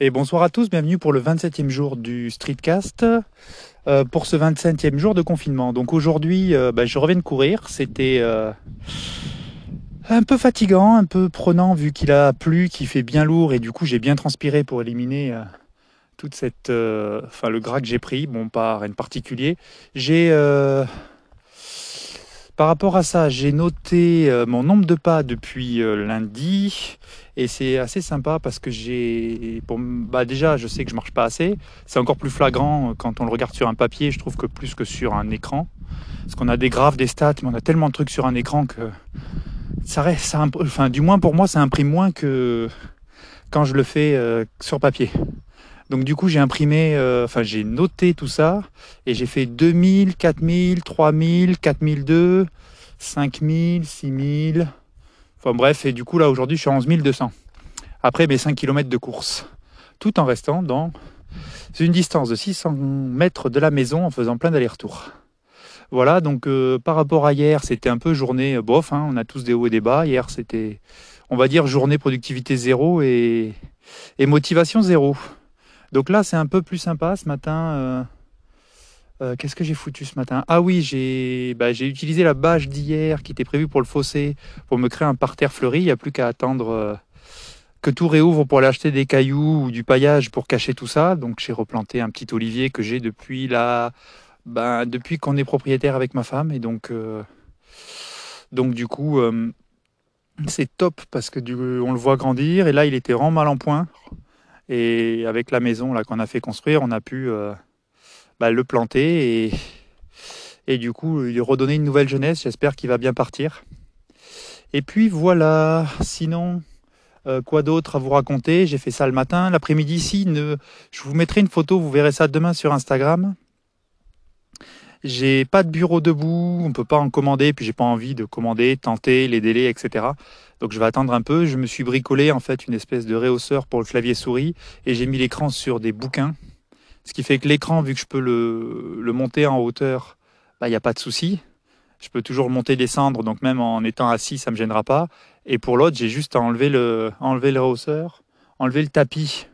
Et bonsoir à tous, bienvenue pour le 27e jour du Streetcast, euh, pour ce 25e jour de confinement. Donc aujourd'hui, euh, bah, je reviens de courir, c'était euh, un peu fatigant, un peu prenant vu qu'il a plu, qu'il fait bien lourd et du coup j'ai bien transpiré pour éliminer toute cette, enfin le gras que j'ai pris, bon pas rien de particulier. J'ai par rapport à ça, j'ai noté euh, mon nombre de pas depuis euh, lundi et c'est assez sympa parce que j'ai, bah déjà, je sais que je marche pas assez. C'est encore plus flagrant euh, quand on le regarde sur un papier. Je trouve que plus que sur un écran, parce qu'on a des graphes, des stats, mais on a tellement de trucs sur un écran que ça reste, enfin du moins pour moi, ça imprime moins que quand je le fais sur papier. Donc du coup, j'ai imprimé, euh, enfin j'ai noté tout ça et j'ai fait 2000, 4000, 3000, 4002, 5000, 6000. Enfin bref, et du coup là aujourd'hui je suis à 11 200. Après mes 5 km de course. Tout en restant dans une distance de 600 mètres de la maison en faisant plein d'allers-retours. Voilà, donc euh, par rapport à hier, c'était un peu journée euh, bof, hein, on a tous des hauts et des bas. Hier c'était, on va dire, journée productivité zéro et motivation zéro. Donc là c'est un peu plus sympa ce matin. euh, euh, Qu'est-ce que j'ai foutu ce matin? Ah oui, j'ai bah, j'ai utilisé la bâche d'hier qui était prévue pour le fossé pour me créer un parterre fleuri. Il n'y a plus qu'à attendre euh, que tout réouvre pour aller acheter des cailloux ou du paillage pour cacher tout ça. Donc j'ai replanté un petit olivier que j'ai depuis la, ben, depuis qu'on est propriétaire avec ma femme. Et donc, donc du coup, c'est top parce que on le voit grandir. Et là, il était vraiment mal en point. Et avec la maison qu'on a fait construire, on a pu euh, bah, le planter et, du coup lui redonner une nouvelle jeunesse. J'espère qu'il va bien partir. Et puis voilà, sinon, euh, quoi d'autre à vous raconter? J'ai fait ça le matin. L'après-midi, ne... je vous mettrai une photo, vous verrez ça demain sur Instagram. J'ai pas de bureau debout, on peut pas en commander, puis j'ai pas envie de commander, tenter les délais, etc. Donc je vais attendre un peu. Je me suis bricolé en fait une espèce de réhausseur pour le clavier souris et j'ai mis l'écran sur des bouquins. Ce qui fait que l'écran, vu que je peux le, monter en hauteur, il n'y a pas de souci. Je peux toujours le monter, descendre, donc même en étant assis, ça me gênera pas. Et pour l'autre, j'ai juste à enlever le, enlever le réhausseur, enlever le tapis.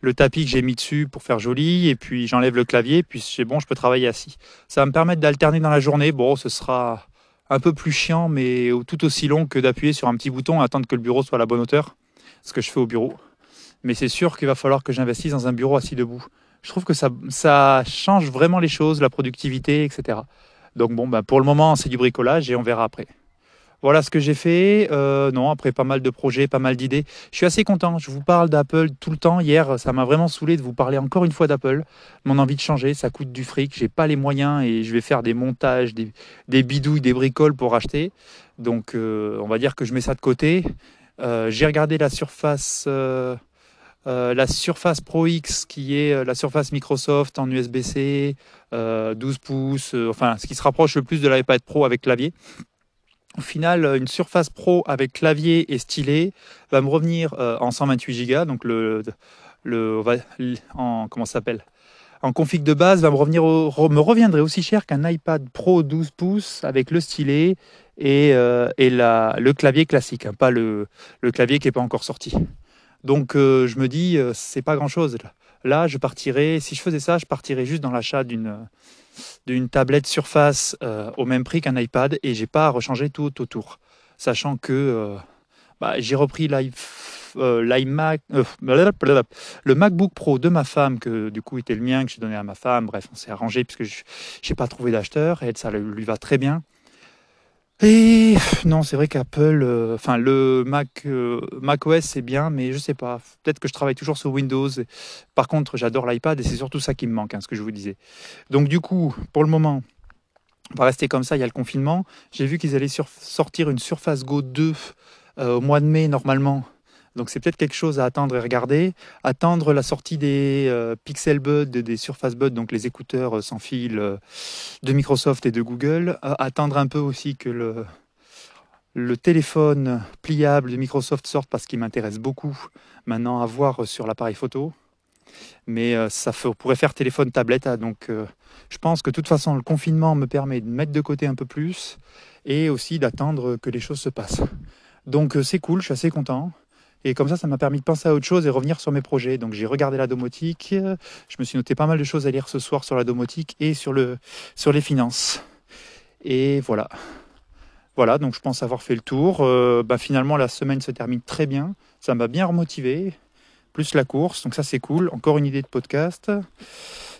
Le tapis que j'ai mis dessus pour faire joli, et puis j'enlève le clavier, puis c'est bon, je peux travailler assis. Ça va me permettre d'alterner dans la journée. Bon, ce sera un peu plus chiant, mais tout aussi long que d'appuyer sur un petit bouton et attendre que le bureau soit à la bonne hauteur, ce que je fais au bureau. Mais c'est sûr qu'il va falloir que j'investisse dans un bureau assis debout. Je trouve que ça, ça change vraiment les choses, la productivité, etc. Donc bon, bah, pour le moment, c'est du bricolage et on verra après. Voilà ce que j'ai fait. Euh, non, après pas mal de projets, pas mal d'idées. Je suis assez content. Je vous parle d'Apple tout le temps. Hier, ça m'a vraiment saoulé de vous parler encore une fois d'Apple. Mon envie de changer, ça coûte du fric. J'ai pas les moyens et je vais faire des montages, des, bidouilles, des bricoles pour acheter. Donc, euh, on va dire que je mets ça de côté. Euh, j'ai regardé la surface. la Surface Pro X qui est la Surface Microsoft en USB-C, euh, 12 pouces, enfin ce qui se rapproche le plus de l'iPad Pro avec clavier. Au final, euh, une Surface Pro avec clavier et stylet va me revenir euh, en 128 Go, donc le, le, en comment s'appelle? En config de base va me revenir me reviendrait aussi cher qu'un iPad Pro 12 pouces avec le stylet et, euh, le clavier classique, hein, pas le, clavier qui n'est pas encore sorti. Donc je me dis, c'est pas grand chose. Là, je partirais, si je faisais ça, je partirais juste dans l'achat d'une d'une tablette Surface euh, au même prix qu'un iPad et j'ai pas à rechanger tout autour. Sachant que euh, bah, j'ai repris euh, l'iMac, euh, le MacBook Pro de ma femme, que du coup était le mien, que j'ai donné à ma femme. Bref, on s'est arrangé puisque je n'ai pas trouvé d'acheteur et ça lui va très bien. Et non, c'est vrai qu'Apple, euh, enfin le Mac, euh, Mac OS c'est bien, mais je sais pas. Peut-être que je travaille toujours sur Windows. Par contre, j'adore l'iPad et c'est surtout ça qui me manque, hein, ce que je vous disais. Donc du coup, pour le moment, on va rester comme ça. Il y a le confinement. J'ai vu qu'ils allaient sortir une Surface Go 2 euh, au mois de mai normalement. Donc c'est peut-être quelque chose à attendre et regarder. Attendre la sortie des euh, Pixel Buds, des Surface Buds, donc les écouteurs euh, sans fil euh, de Microsoft et de Google. Attendre un peu aussi que le, téléphone pliable de Microsoft sorte parce qu'il m'intéresse beaucoup maintenant à voir sur l'appareil photo. Mais ça pourrait faire téléphone tablette. hein, donc je pense que de toute façon le confinement me permet de mettre de côté un peu plus et aussi d'attendre que les choses se passent. Donc c'est cool, je suis assez content. Et comme ça, ça m'a permis de penser à autre chose et revenir sur mes projets. Donc j'ai regardé la domotique, je me suis noté pas mal de choses à lire ce soir sur la domotique et sur, le, sur les finances. Et voilà. Voilà, donc je pense avoir fait le tour. Euh, bah, finalement, la semaine se termine très bien. Ça m'a bien remotivé. Plus la course, donc ça c'est cool. Encore une idée de podcast.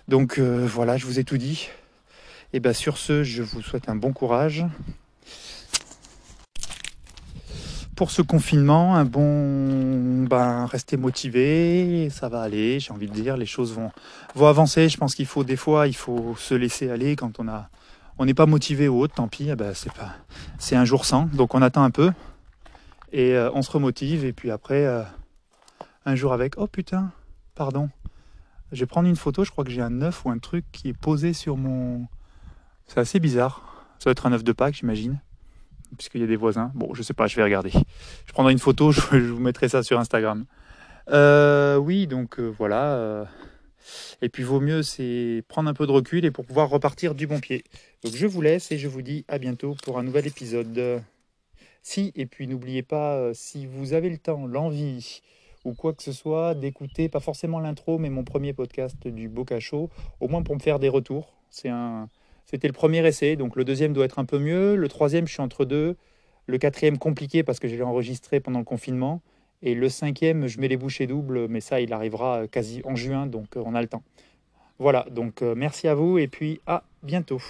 Donc euh, voilà, je vous ai tout dit. Et bien sur ce, je vous souhaite un bon courage. Pour ce confinement, un bon ben rester motivé, ça va aller, j'ai envie de dire, les choses vont, vont avancer. Je pense qu'il faut des fois, il faut se laisser aller quand on a on n'est pas motivé ou autre, tant pis, eh ben c'est pas c'est un jour sans, donc on attend un peu et euh, on se remotive et puis après euh, un jour avec oh putain, pardon. Je vais prendre une photo, je crois que j'ai un œuf ou un truc qui est posé sur mon c'est assez bizarre. Ça doit être un œuf de Pâques, j'imagine. Puisqu'il y a des voisins. Bon, je sais pas, je vais regarder. Je prendrai une photo, je, vous mettrai ça sur Instagram. Euh, oui, donc euh, voilà. Euh. Et puis vaut mieux, c'est prendre un peu de recul et pour pouvoir repartir du bon pied. Donc je vous laisse et je vous dis à bientôt pour un nouvel épisode. Si, et puis n'oubliez pas, si vous avez le temps, l'envie ou quoi que ce soit, d'écouter, pas forcément l'intro, mais mon premier podcast du Boca Show, au moins pour me faire des retours. C'est un, c'était le premier essai, donc le deuxième doit être un peu mieux. Le troisième, je suis entre deux. Le quatrième, compliqué parce que je l'ai enregistré pendant le confinement. Et le cinquième, je mets les bouchées doubles, mais ça, il arrivera quasi en juin, donc euh, on a le temps. Voilà, donc euh, merci à vous et puis à bientôt.